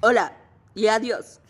Hola y adiós.